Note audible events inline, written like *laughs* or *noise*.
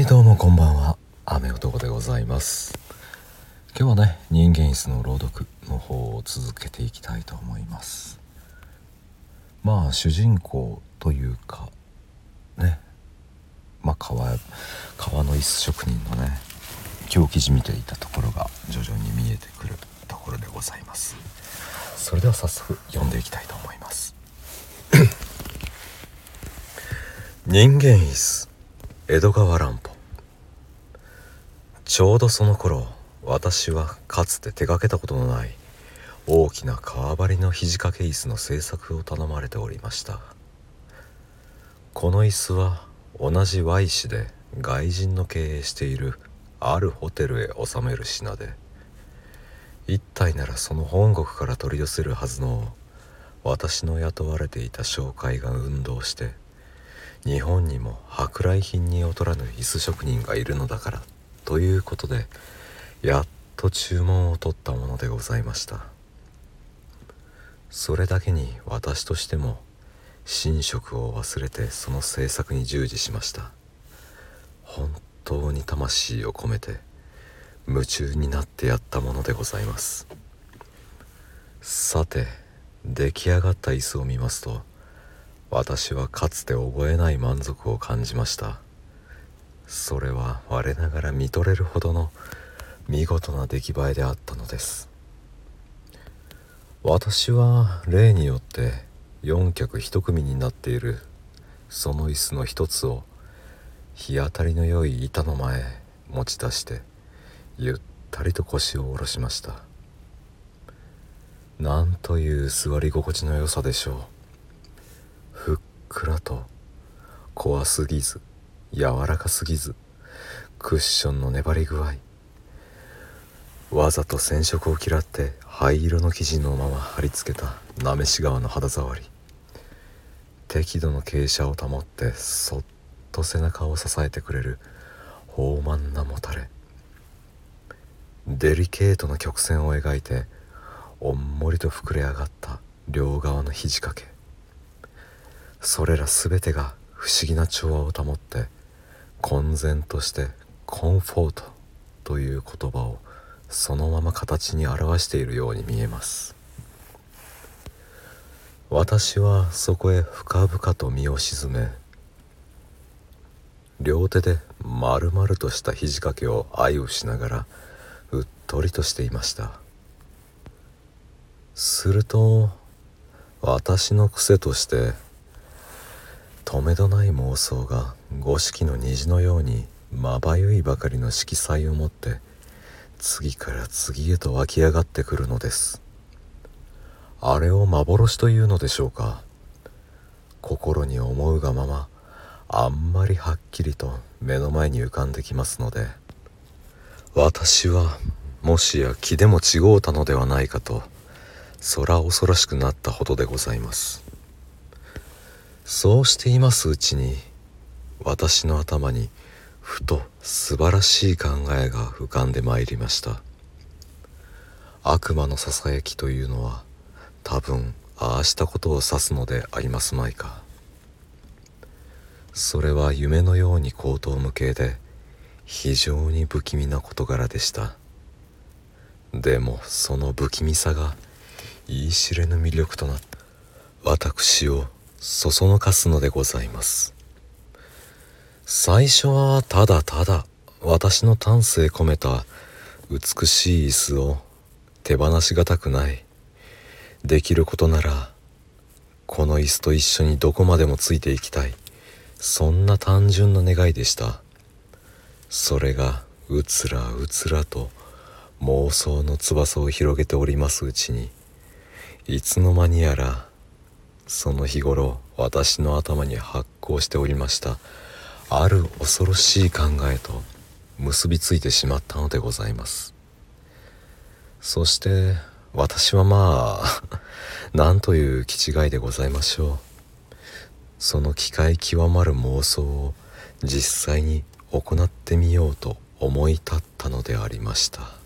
はいどうもこんばんは。雨男でございます。今日はね人間椅子の朗読の方を続けていきたいと思います。まあ主人公というかね。まあ川川の椅子職人のね今日記事見ていたところが徐々に見えてくるところでございます。それでは早速読んでいきたいと思います。人間椅子江戸川乱歩。ちょうどその頃私はかつて手がけたことのない大きな革張りの肘掛け椅子の製作を頼まれておりました。この椅子は同じ Y 市で外人の経営しているあるホテルへ納める品で一体ならその本国から取り寄せるはずの私の雇われていた商会が運動して日本にも舶来品に劣らぬ椅子職人がいるのだから。ということでやっと注文を取ったものでございました。それだけに私としても寝食を忘れてその制作に従事しました。本当に魂を込めて夢中になってやったものでございます。さて出来上がった椅子を見ますと私はかつて覚えない満足を感じました。それは我ながら見とれるほどの見事な出来栄えであったのです。私は例によって4脚1組になっているその椅子の一つを日当たりの良い板の前持ち出してゆったりと腰を下ろしました。なんという座り心地の良さでしょう。ふっくらと怖すぎず柔らかすぎずクッションの粘り具合。わざと染色を嫌って灰色の生地のまま貼り付けたなめし側の肌触り。適度の傾斜を保ってそっと背中を支えてくれる豊満なもたれ。デリケートな曲線を描いておんもりと膨れ上がった両側の肘掛け。それら全てが不思議な調和を保って混然としてコンフォートという言葉をそのまま形に表しているように見えます。私はそこへ深々と身を沈め両手で丸々とした肘掛けを愛をしながらうっとりとしていました。すると私の癖としてとめどない妄想が五色の虹のようにまばゆいばかりの色彩を持って次から次へと湧き上がってくるのです。あれを幻というのでしょうか。心に思うがままあんまりはっきりと目の前に浮かんできますので私はもしや気でも違うたのではないかと空恐ろしくなったほどでございます。そうしていますうちに私の頭にふと素晴らしい考えが浮かんでまいりました。悪魔のささやきというのは多分ああしたことを指すのでありますまいか。それは夢のように口頭無形で非常に不気味な事柄でした。でもその不気味さが言い知れぬ魅力となった私をそそのかすのでございます。最初はただただ私の丹精込めた美しい椅子を手放しがたくない。できることならこの椅子と一緒にどこまでもついていきたい。そんな単純な願いでした。それがうつらうつらと妄想の翼を広げておりますうちに。いつの間にやらその日頃私の頭に発行しておりましたある恐ろしい考えと結びついてしまったのでございます。そして私はまあ *laughs* 何という気違いでございましょう。その機械極まる妄想を実際に行ってみようと思い立ったのでありました。